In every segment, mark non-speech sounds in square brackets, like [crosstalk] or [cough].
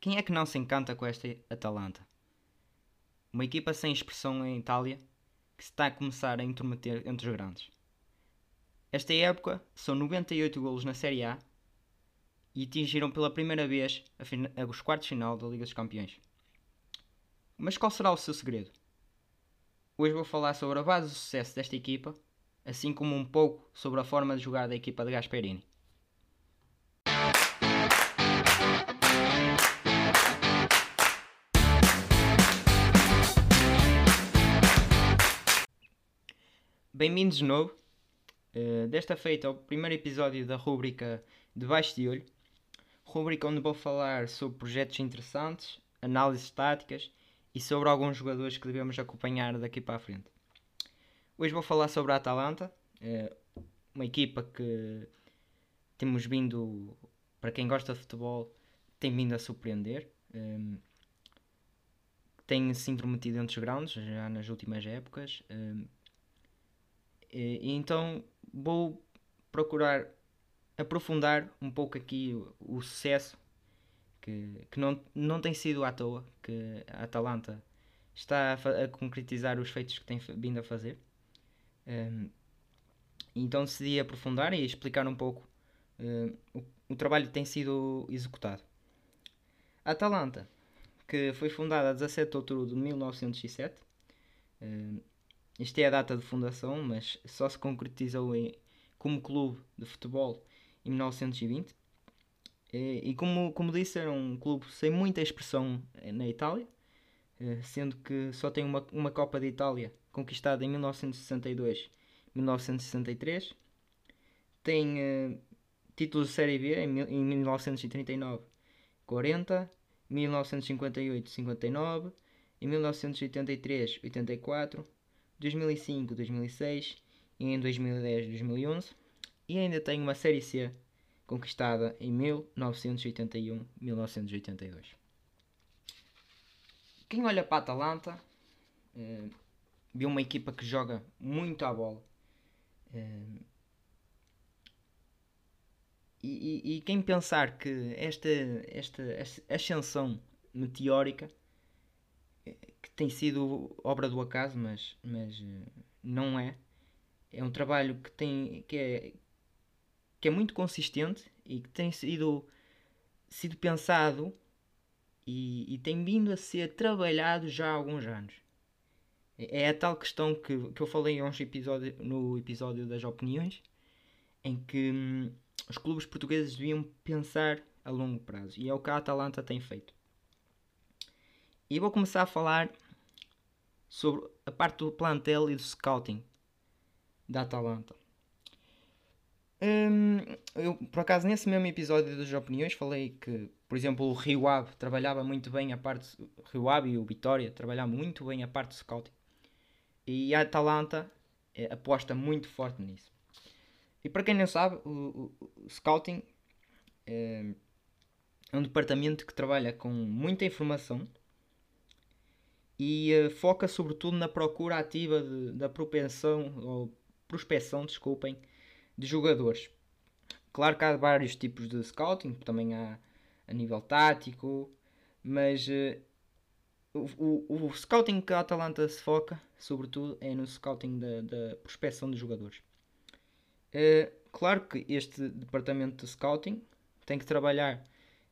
Quem é que não se encanta com esta Atalanta? Uma equipa sem expressão em Itália que se está a começar a intrometer entre os grandes. Esta época são 98 golos na Série A e atingiram pela primeira vez os quartos final da Liga dos Campeões. Mas qual será o seu segredo? Hoje vou falar sobre a base do sucesso desta equipa, assim como um pouco sobre a forma de jogar da equipa de Gasperini. Bem-vindos de novo. Uh, desta feita ao primeiro episódio da rúbrica Debaixo de Olho, rúbrica onde vou falar sobre projetos interessantes, análises táticas e sobre alguns jogadores que devemos acompanhar daqui para a frente. Hoje vou falar sobre a Atalanta, uh, uma equipa que temos vindo, para quem gosta de futebol, tem vindo a surpreender. Um, eh, tem se intrometido entre os grandes já nas últimas épocas. Um, e, então vou procurar aprofundar um pouco aqui o, o sucesso que, que não, não tem sido à toa que a Atalanta está a, a concretizar os feitos que tem vindo a fazer. Um, então decidi aprofundar e explicar um pouco uh, o, o, trabalho que tem sido executado. A Atalanta, que foi fundada a 17 de outubro de 1907, uh, esta é a data de fundação, mas só se concretizou em, como clube de futebol em 1920. E, e como, como disse, era um clube sem muita expressão na Itália, eh, sendo que só tem uma, uma Copa de Itália conquistada em 1962 1963. Tem uh, títulos de Série B em, em 1939, 40, 1958, 59, em 1983, 84, 2005, 2006 e em 2010, 2011 e ainda tem uma Série C conquistada em 1981, 1982. Quem olha para a Atalanta uh, vê uma equipa que joga muito à bola. Uh, e, e, e, quem pensar que esta, esta ascensão meteórica que tem sido obra do acaso, mas, mas eh, não é. É um trabalho que, tem, que, é, que é muito consistente e que tem sido, sido pensado e, e tem vindo a ser trabalhado já há alguns anos. É, é a tal questão que, que eu falei hoje episódio, no episódio das opiniões, em que hum, os clubes portugueses deviam pensar a longo prazo. E é o que a Atalanta tem feito. E vou começar a falar sobre a parte do plantel e do scouting da Atalanta. Hum, eu, por acaso, nesse mesmo episódio das opiniões, falei que, por exemplo, o Rio Ave trabalhava muito bem a parte. Rio Ave e o Vitória trabalhavam muito bem a parte do scouting. E a Atalanta é, aposta muito forte nisso. E para quem não sabe, o, o, o scouting é, é um departamento que trabalha com muita informação e uh, foca sobretudo na procura ativa de, da propensão ou prospecção, desculpem, de jogadores. Claro que há vários tipos de scouting, também há a nível tático, mas uh, o, o, o, scouting que a Atalanta se foca, sobretudo, é no scouting da, da prospecção de jogadores. Uh, claro que este departamento de scouting tem que trabalhar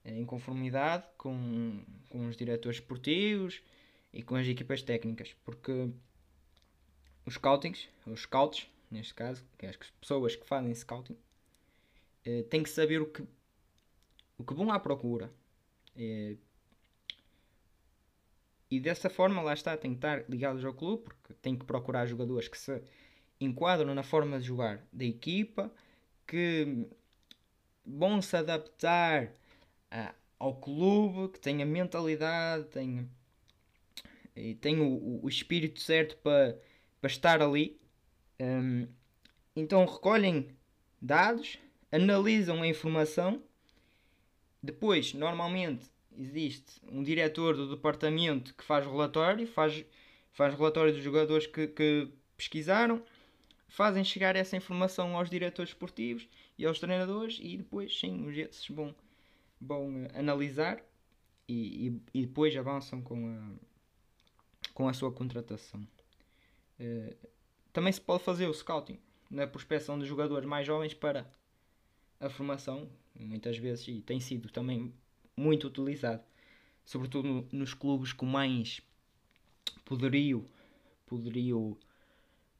em conformidade com, com os diretores esportivos, e com as equipas técnicas, porque os scoutings, os scouts, neste caso, que é as pessoas que fazem scouting, eh, têm que saber o que, o que vão à procura. Eh, e dessa forma, lá está, tem que estar ligados ao clube, porque tem que procurar jogadores que se enquadram na forma de jogar da equipa, que vão se adaptar a, ao clube, que tenha mentalidade, tenha e tem o, o espírito certo para, para estar ali. Um, então recolhem dados, analisam a informação. Depois, normalmente, existe um diretor do departamento que faz relatório, faz, faz relatório dos jogadores que, que pesquisaram, fazem chegar essa informação aos diretores esportivos e aos treinadores e depois, sim, os esses vão, vão analisar e, e, e depois avançam com a, com a sua contratação. Uh, também se pode fazer o scouting na prospecção de jogadores mais jovens para a formação, muitas vezes, e tem sido também muito utilizado, sobretudo no, nos clubes com mais poderio, poderio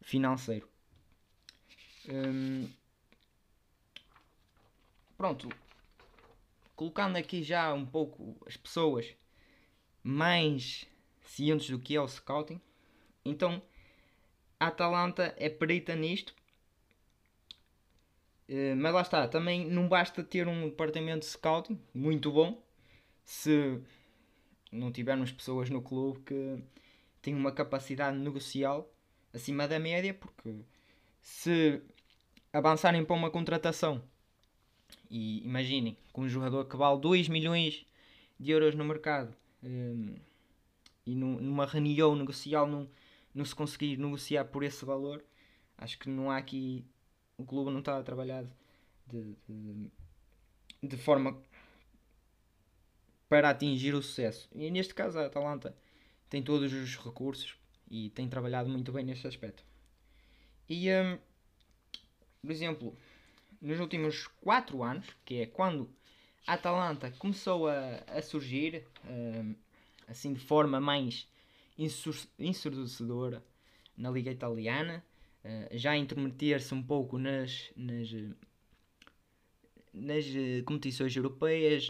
financeiro. Hum, pronto, colocando aqui já um pouco as pessoas mais cientes do que é o scouting, então a Atalanta é perita nisto. Eh, mas lá está, também não basta ter um departamento de scouting muito bom se não tivermos pessoas no clube que têm uma capacidade negocial acima da média, porque se avançarem para uma contratação e imaginem com um jogador que vale 2 milhões de euros no mercado um, e numa reunião negocial não, não se conseguir negociar por esse valor, acho que não há aqui o clube não está a trabalhar de, de, de, forma para atingir o sucesso. E neste caso a Atalanta tem todos os recursos e tem trabalhado muito bem neste aspecto. E, um, por exemplo, nos últimos 4 anos, que é quando a Atalanta começou a, a surgir um, assim de forma mais ensurdecedora na Liga Italiana, eh, já intrometer-se um pouco nas, nas, nas eh, competições europeias,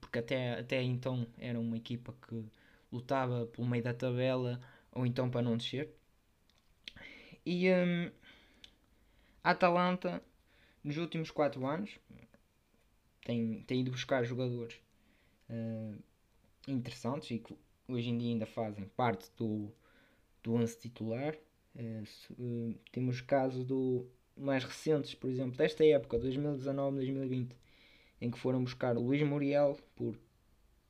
porque até, até então era uma equipa que lutava pelo meio da tabela ou então para não descer. E um, a Atalanta, nos últimos 4 anos, tem, tem ido buscar jogadores uh, interessantes e que hoje em dia ainda fazem parte do, do 11 titular. Eh, temos casos do mais recentes, por exemplo, desta época, 2019-2020, em que foram buscar o Luís Muriel por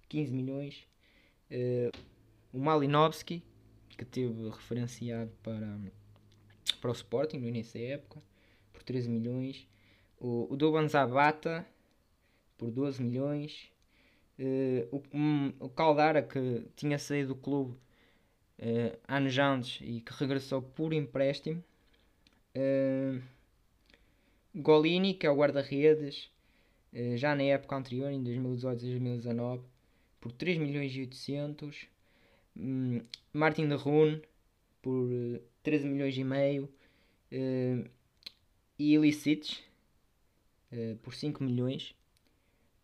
15 milhões, uh, o Malinowski, que teve referenciado para, para o Sporting no início da época, por 13 milhões, o, o Doban Zabata por 12 milhões, uh, o, um, o Caldara que tinha saído do clube uh, anos antes e que regressou por empréstimo. Uh, Golini, que é o guarda-redes, uh, já na época anterior, em 2018 e 2019, por 3 milhões e 800. Um, Martin de Rune, por uh, 13 milhões e meio. E Ilicites, por 5 milhões.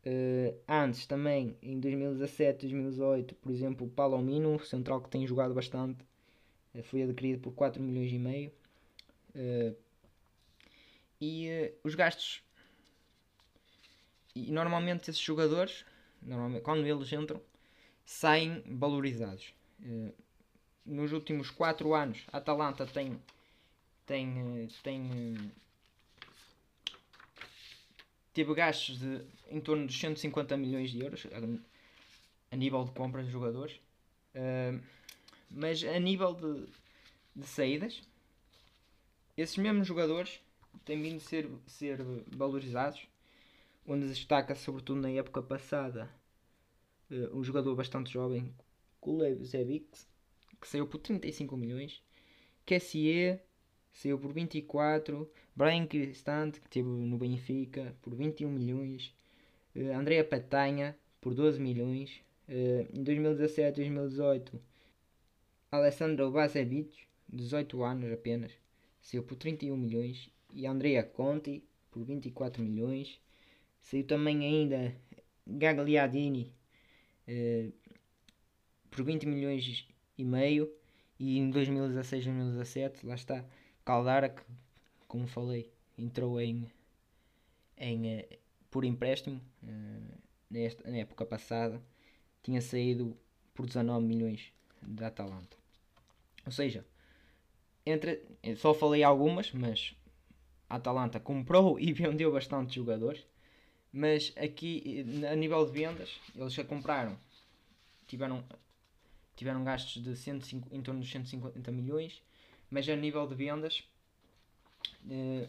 Uh, antes também, em 2017, 2018, por exemplo, o Palomino, central que tem jogado bastante, uh, foi adquirido por 4 milhões e meio. Uh, e os gastos. E normalmente esses jogadores, normalmente, quando eles entram, saem valorizados. nos últimos 4 anos, a Atalanta tem, tem, tem teve gastos de em torno de 150 milhões de euros a, a nível de compras de jogadores. Uh, mas a nível de, de saídas, esses mesmos jogadores têm vindo a ser, ser valorizados, onde destaca sobretudo na época passada uh, um jogador bastante jovem, Kulevic, que saiu por 35 milhões, Kessie saiu por 24, Brian Cristante, que esteve no Benfica, por 21 milhões, uh, Andrea Petanha, por 12 milhões, uh, em 2017 2018, Alessandro Vasevic, 18 anos apenas, saiu por 31 milhões, e Andrea Conti, por 24 milhões, saiu também ainda Gagliardini, uh, por 20 milhões e meio, e em 2016 2017, lá está, Caldara, que, como falei, entrou em, em, uh, por empréstimo uh, nesta, na época passada, tinha saído por 19 milhões da Atalanta. Ou seja, entre, só falei algumas, mas a Atalanta comprou [laughs] e vendeu bastante jogadores. Mas aqui, a nível de vendas, eles já compraram, tiveram, tiveram gastos de 105, em torno de 150 milhões mas a nível de vendas eh,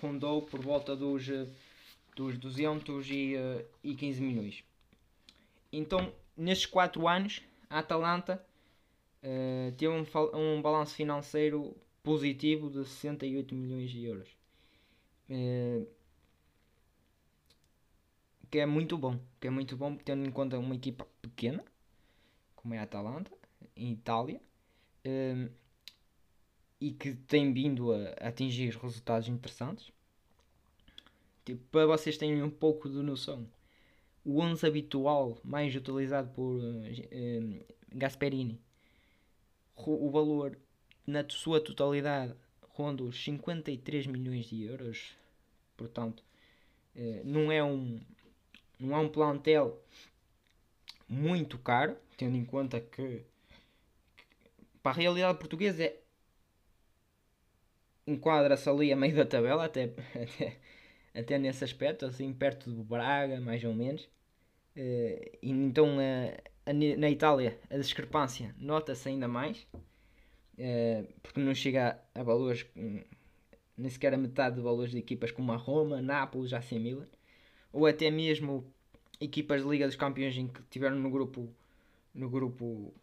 rondou por volta dos, dos 215 eh, milhões. então, nestes 4 anos, a Atalanta uh, teve um, um balanço financeiro positivo de 68 milhões de euros. Uh, que é muito bom, que é muito bom tendo em conta uma equipa pequena, como é a Atalanta, em Itália, um, e que tem vindo a, atingir resultados interessantes. Tipo, para vocês terem um pouco de noção, o 11 habitual mais utilizado por uh, Gasperini, o valor na sua totalidade ronda os 53 milhões de euros. Portanto, uh, não é um não é um plantel muito caro, tendo em conta que, que para a realidade portuguesa é, enquadra-se ali a meio da tabela, até, [laughs] até, até nesse aspecto, assim perto do Braga, mais ou menos. Uh, e então uh, na Itália a discrepância nota-se ainda mais, uh, porque não chega a, valores, um, nem sequer a metade de valores de equipas como a Roma, Nápoles, AC Milan ou até mesmo equipas de Liga dos Campeões em que tiveram no grupo no grupo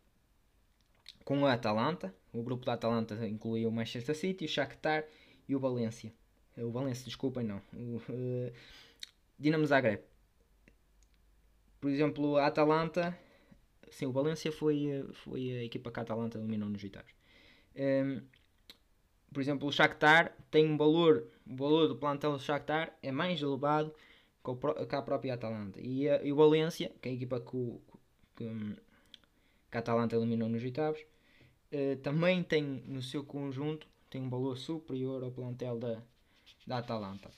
com a Atalanta. O grupo da Atalanta incluía o Manchester City, o Shakhtar e o Valência. O Valência, desculpem, não. O uh, Dinamo Zagreb. Por exemplo, a Atalanta. Sim, o Valência foi, foi a equipa que a Atalanta eliminou nos oitavos. Um, ehm, por exemplo, o Shakhtar tem um valor, o valor do plantel do Shakhtar é mais elevado com a própria Atalanta. E, e o Valência, que é a equipa que, que, que a Atalanta eliminou nos oitavos, uh, também tem no seu conjunto tem um valor superior ao plantel da, da Atalanta.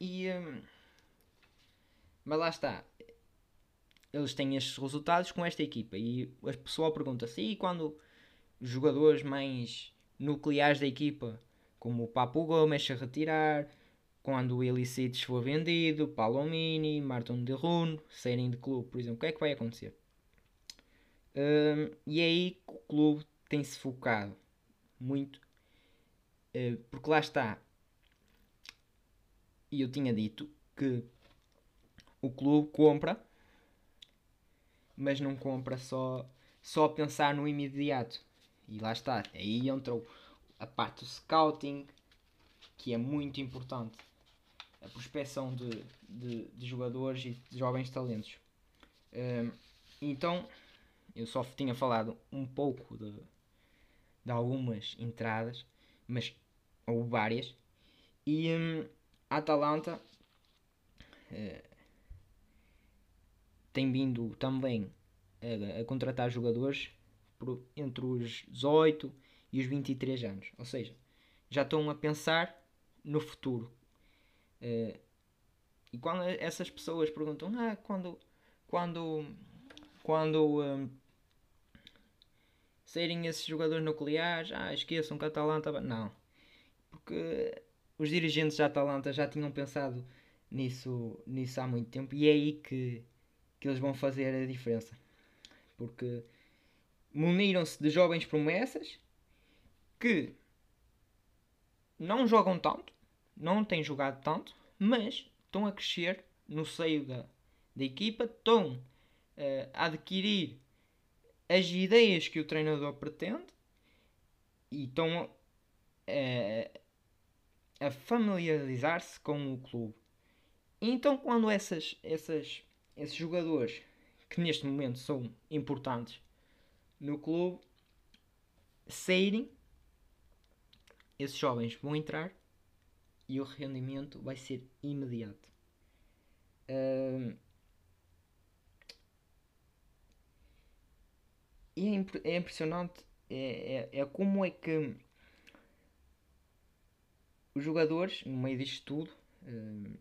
E, um, mas lá está. Eles têm estes resultados com esta equipa. E o pessoal pergunta-se: e quando jogadores mais nucleares da equipa, como o Papo Gomes, se retirar, quando o Ilicites for vendido, Palomini, Martin de Rune saírem de clube, por exemplo, o que é que vai acontecer? E é aí que o clube tem-se focado muito, uh, porque lá está, e eu tinha dito que o clube compra, mas não compra só, só a pensar no imediato. E lá está, aí entrou a parte do scouting, que é muito importante a prospecção de, de, de, jogadores e de jovens talentos. Então, eu só tinha falado um pouco de, de algumas entradas, mas ou várias, e um, a Atalanta uh, tem vindo também a, a contratar jogadores por, entre os 18 e os 23 anos, ou seja, já estão a pensar no futuro, Uh, e quando essas pessoas perguntam, ah, quando, quando, quando um, saírem esses jogadores nucleares, ah, esqueçam que a Atalanta. Não, porque os dirigentes da Atalanta já tinham pensado nisso, nisso há muito tempo e é aí que, que eles vão fazer a diferença. Porque muniram-se de jovens promessas que não jogam tanto, não têm jogado tanto, mas estão a crescer no seio da, da equipa, estão uh, a adquirir as ideias que o treinador pretende e estão uh, a familiarizar-se com o clube. Então, quando essas, essas, esses jogadores que neste momento são importantes no clube saírem, esses jovens vão entrar e o rendimento vai ser imediato. Uh, e é, imp é impressionante é, é, é, como é que os jogadores, no meio disto tudo, uh,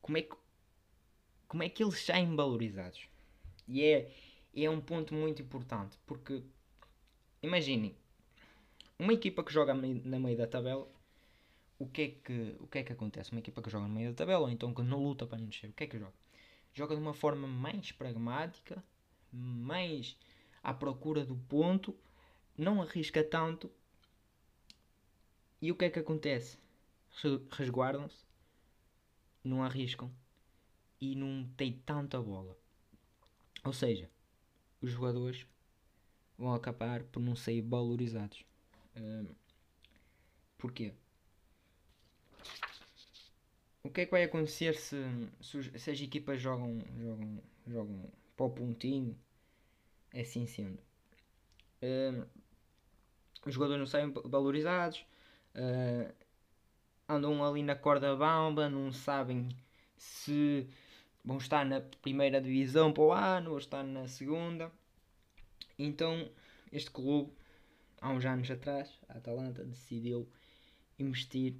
como, é que, como é que eles saem valorizados? E é, é um ponto muito importante, porque imaginem, uma equipa que joga na meio da tabela o que é que, o que, é que acontece? Uma equipa que joga no meio da tabela ou então que não luta para não descer, o que é que joga? Joga de uma forma mais pragmática, mais à procura do ponto, não arrisca tanto. E o que é que acontece? Resguardam-se, não arriscam e não tem tanta bola. Ou seja, os jogadores vão acabar por não ser valorizados. Um, porquê? O que é que vai acontecer se, se, se as equipas jogam, jogam, jogam para o pontinho? Assim sendo. Um, os jogadores não saem valorizados, uh, andam ali na corda bamba, não sabem se vão estar na primeira divisão para o ano ou estar na segunda. Então, este clube, há uns anos atrás, a Atalanta decidiu investir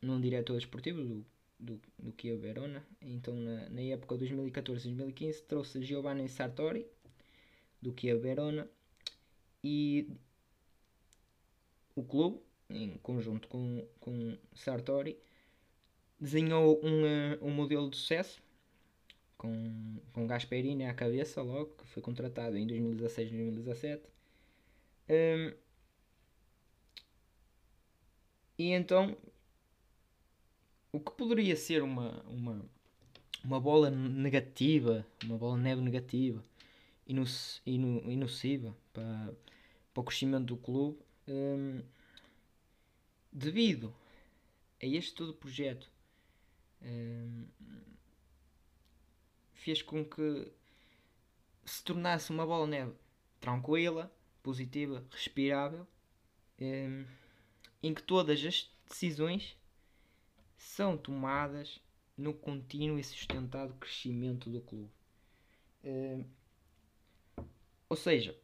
num diretor desportivo do, do, do Kia Verona. Então, na, na época 2014-2015, trouxe Giovanni Sartori do Kia Verona e o clube, em conjunto com, com Sartori, desenhou um, eh, um modelo de sucesso com, com Gasperini à cabeça logo, que foi contratado em 2016 e 2017. Um, e então o que poderia ser uma, uma, uma bola negativa, uma bola neve negativa e, nociva para, para o crescimento do clube, um, devido a este todo projeto, um, fez com que se tornasse uma bola neve tranquila, positiva, respirável, um, em que todas as decisões são tomadas no contínuo e sustentado crescimento do clube. Um, ou seja,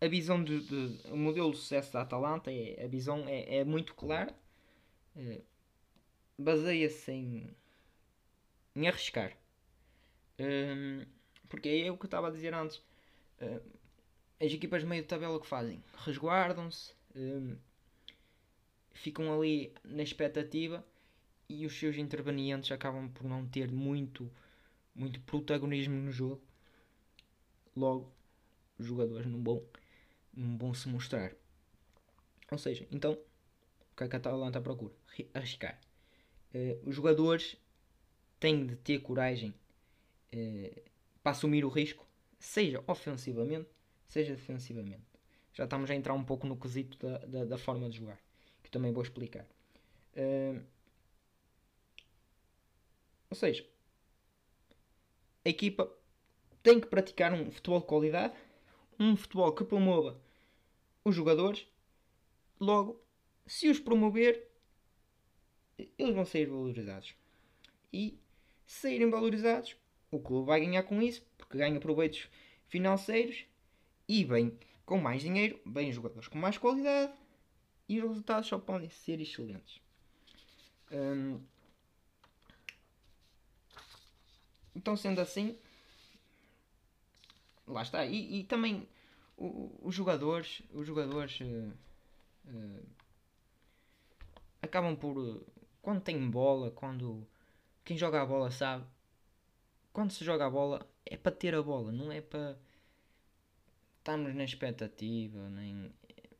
a visão de, de, o modelo de sucesso da Atalanta é, a visão é, é muito clara uh, baseia-se em, em arriscar. Um, porque é o que eu estava a dizer antes uh, as equipas meio de tabela que fazem resguardam-se um, ficam ali na expectativa e os seus intervenientes acabam por não ter muito muito protagonismo no jogo logo os jogadores não vão não vão se mostrar. Ou seja, então, o que é que a Atalanta procura? Arriscar. Uh, os jogadores têm de ter coragem uh, para assumir o risco, seja ofensivamente, seja defensivamente. Já estamos a entrar um pouco no quesito da, da, da forma de jogar, que também vou explicar. Uh, ou seja, a equipa tem que praticar um futebol de qualidade, um futebol que promova os jogadores. Logo, se os promover, eles vão sair valorizados. E saírem valorizados, o clube vai ganhar com isso, porque ganha proveitos financeiros e vem com mais dinheiro, vem jogadores com mais qualidade e os resultados só podem ser excelentes. Hum, então, sendo assim, lá está. E, e também os jogadores, os jogadores uh, uh, acabam por quando tem bola, quando quem joga a bola sabe, quando se joga a bola é para ter a bola, não é para estarmos na expectativa, nem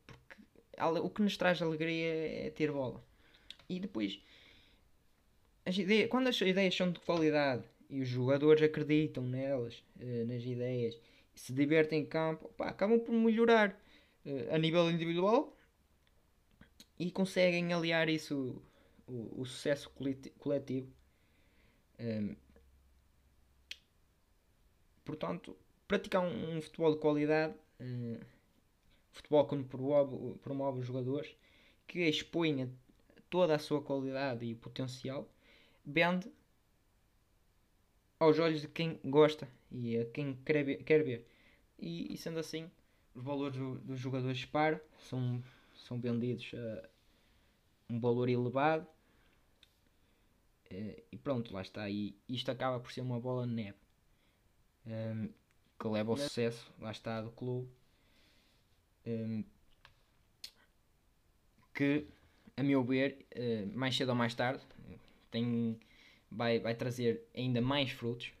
porque o que nos traz alegria é ter bola. E depois as ideias, quando as ideias são de qualidade e os jogadores acreditam nelas, nas ideias se divertem em campo, acabam por melhorar uh, a nível individual e conseguem aliar isso, o, o sucesso coletivo. Um, ehm, portanto, praticar um, um, futebol de qualidade, um, futebol que promove, promove os jogadores, que expõe toda a sua qualidade e potencial, vende aos olhos de quem gosta e a quem quer ver. Quer ver. E, e sendo assim, os valores do, dos jogadores par são, são vendidos a um valor elevado. Eh, e pronto, lá está. E isto acaba por ser uma bola de neve um, ehm, que leva ao sucesso, lá está, do clube. Um, ehm, que, a meu ver, uh, mais cedo ou mais tarde, tem vai, vai trazer ainda mais frutos.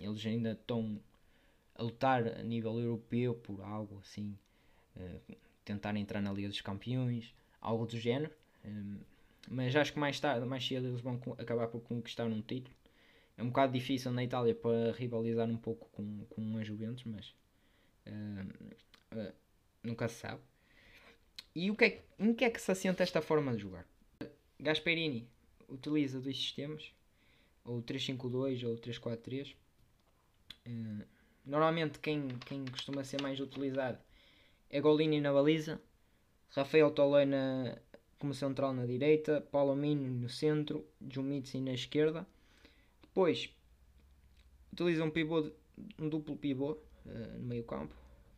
Eles ainda estão a lutar a nível europeu por algo assim, uh, tentar entrar na Liga dos Campeões, algo do género. Um, mas acho que mais tarde, mais cedo, eles vão acabar por conquistar um título. É um bocado difícil na Itália para rivalizar um pouco com, com a Juventus, mas uh, uh, nunca se sabe. E o que é, em que é que se assenta esta forma de jogar? Gasperini utiliza dois sistemas, ou 352 ou 343. Uh, normalmente quem, quem costuma ser mais utilizado é Golini na baliza, Rafael Toloi na, como central na direita, Palomino no centro, Jumitsi na esquerda. Depois utiliza um pivô, um duplo pivô uh, no meio campo,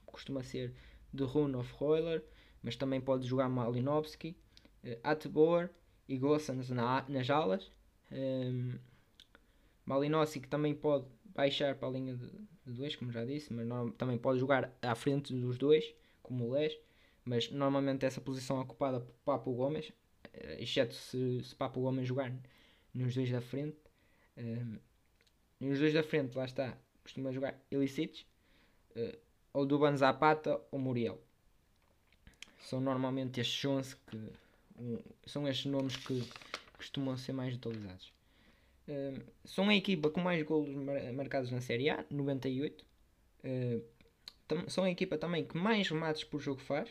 costuma ser de Rune of Royler, mas também pode jogar Malinowski, uh, e Gossens na, nas alas. Um, ehm, Malinowski que também pode baixar para a linha de, dois, como já disse, mas não, também pode jogar à frente dos dois, como o Les mas normalmente essa posição é ocupada por Papo Gomes, eh, exceto se, se Papo Gomes jogar nos dois da frente. Um, nos dois da frente, lá está, costuma jogar Ilicites, uh, ou Duban Zapata ou Muriel. São normalmente estes 11 que um, são estes nomes que costumam ser mais utilizados. São a equipa com mais golos mar marcados na Série A, 98. Uh, são a equipa também que mais remates por jogo faz,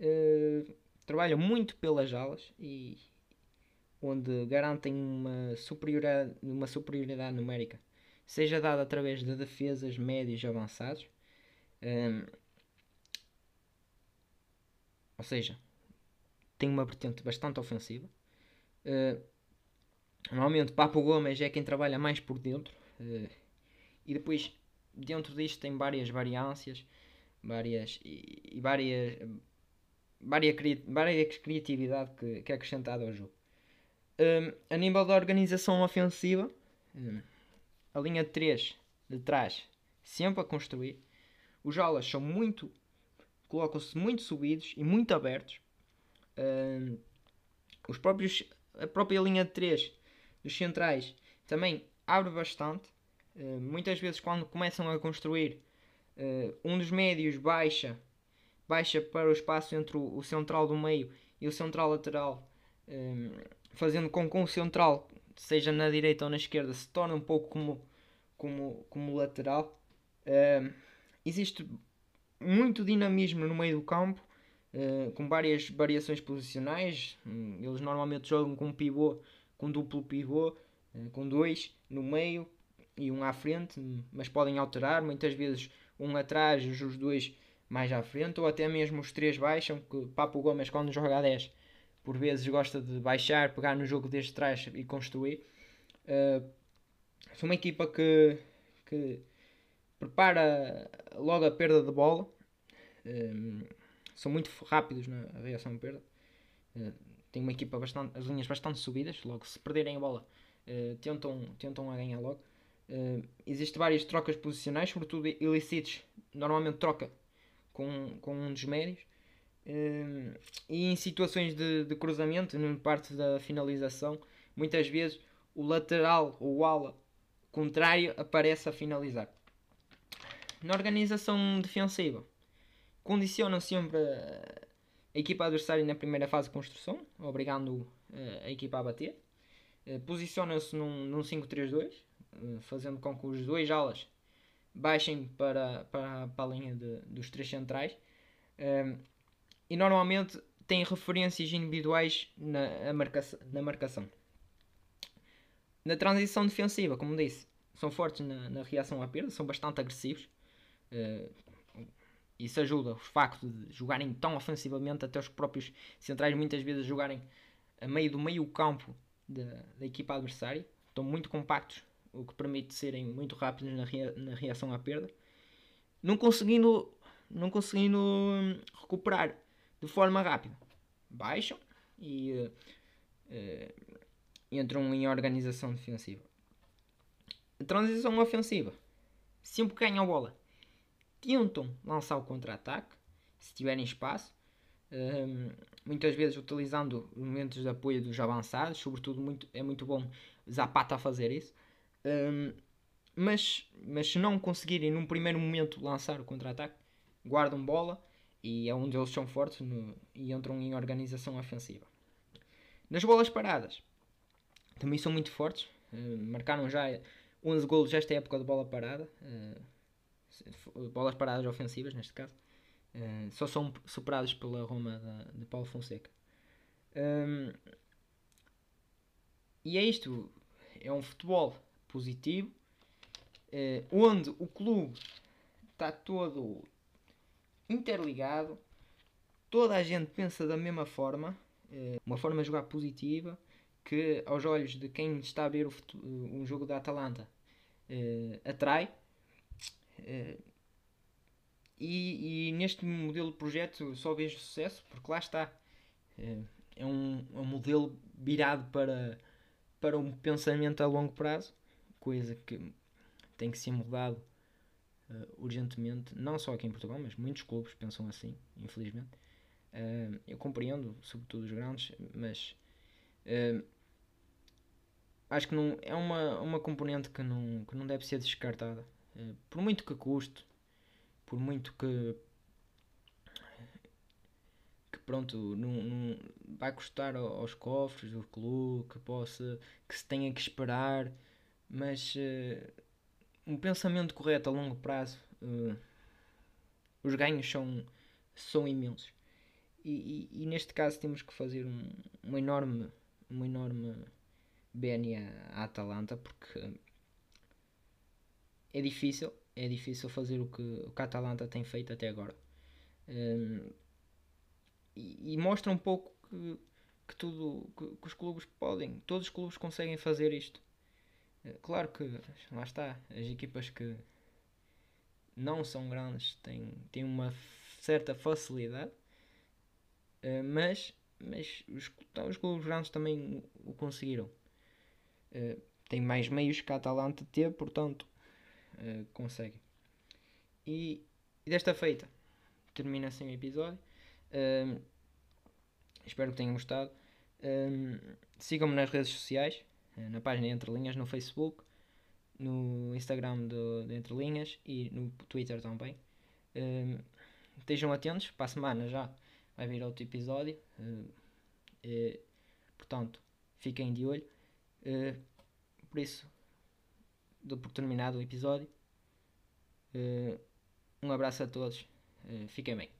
uh, trabalham muito pelas alas e onde garantem uma superioridade, uma superioridade numérica, seja dada através de defesas médios e avançados. Um, ou seja, tem uma vertente bastante ofensiva. Uh, normalmente Papo Gomes é quem trabalha mais por dentro. Uh, e depois dentro disto tem várias variâncias várias e, e várias várias, várias criatividade que, que é acrescentada ao jogo. Um, a nível da organização ofensiva, um, a linha de 3 de trás sempre a construir. Os alas são muito. colocam-se muito subidos e muito abertos. Um, os próprios, a própria linha de 3 dos centrais também abre bastante. Uh, muitas vezes, quando começam a construir, uh, um dos médios baixa baixa para o espaço entre o, central do meio e o central lateral, um, fazendo com que o central, seja na direita ou na esquerda, se torne um pouco como, como, como lateral. Existe muito dinamismo no meio do campo, uh, com várias variações posicionais. Um, eles normalmente jogam com um pivô, com duplo pivô, uh, com dois no meio e um à frente, mas podem alterar. Muitas vezes um atrás, os dois mais à frente, ou até mesmo os três baixam, que Papo Gomes quando joga a 10 por vezes gosta de baixar, pegar no jogo desde trás e construir. Uh, sou uma equipa que, que prepara logo a perda de bola. Uh, são muito rápidos na reação à perda. Tem uma equipa bastante, as linhas bastante subidas. Logo, se perderem a bola, uh, tentam, tentam a ganhar logo. Uh, Existem várias trocas posicionais, sobretudo ilícitos. Normalmente troca com, com um dos médios. Um, e em situações de, de cruzamento, na parte da finalização, muitas vezes o lateral ou o ala contrário aparece a finalizar. Na organização defensiva, condicionam sempre a equipa adversária na primeira fase de construção, obrigando a, a equipa a bater. Uh, Posicionam-se num, num 5-3-2, uh, fazendo com que os dois alas baixem para, para, para a linha de, dos três centrais. Um, e normalmente têm referências individuais na, marcação, na marcação. Na transição defensiva, como disse, são fortes na, na reação à perda, são bastante agressivos. Uh, isso ajuda o facto de jogarem tão ofensivamente, até os próprios centrais muitas vezes jogarem a meio do meio campo da, da equipa adversária. Estão muito compactos o que permite serem muito rápidos na, rea na reação à perda, não conseguindo, não conseguindo hum, recuperar de forma rápida. Baixam e uh, uh, entram em organização defensiva. A transição ofensiva, sempre ganham a bola, tentam lançar o contra-ataque, se tiverem espaço, um, muitas vezes utilizando momentos de apoio dos avançados, sobretudo muito, é muito bom Zapata fazer isso. Um, mas, mas se não conseguirem num primeiro momento lançar o contra-ataque, guardam bola e é onde eles são fortes no, e entram em organização ofensiva. Nas bolas paradas, também são muito fortes. Uh, marcaram já 11 golos esta época de bola parada. Uh, bolas paradas ofensivas, neste caso. Uh, só são superados pela Roma de, de Paulo Fonseca. Um, e é isto. É um futebol positivo. onde o clube está todo interligado. Toda a gente pensa da mesma forma. uma forma de jogar positiva que aos olhos de quem está a ver o, um jogo da Atalanta uh, atrai. Uh, e, e, neste modelo de projeto só vejo sucesso, porque lá está. Uh, é um, é um modelo virado para, para um pensamento a longo prazo, coisa que tem que ser mudado urgentemente, não só aqui em Portugal, mas muitos clubes pensam assim, infelizmente. eu compreendo, sobretudo os grandes, mas Uh, acho que não, é uma, uma componente que não, que não deve ser descartada. Uh, por muito que custe, por muito que, que pronto, não, vai custar aos cofres do clube, que possa, que se tenha que esperar, mas uh, um pensamento correto a longo prazo, uh, os ganhos são, são imensos. E, e, e, neste caso temos que fazer um, uma enorme uma enorme BN à Atalanta porque é difícil, é difícil fazer o que, o que a Atalanta tem feito até agora. Um, e, e, mostra um pouco que, que tudo que, que, os clubes podem, todos os clubes conseguem fazer isto. Eh, claro que lá está, as equipas que não são grandes têm, têm uma certa facilidade, uh, mas mas os, os clubes grandes também o conseguiram. Uh, tem mais meios que a Atalanta teve, portanto, uh, consegue. E, e, desta feita, termina assim o episódio. Uh, espero que tenham gostado. Sigam-me nas redes sociais, na página Entre Linhas, no Facebook, no Instagram do, de Entre Linhas e no Twitter também. estejam atentos, para a semana já vai vir outro episódio. Portanto, fiquem de olho. Uh, por isso, dou por terminado o episódio. um abraço a todos. fiquem bem.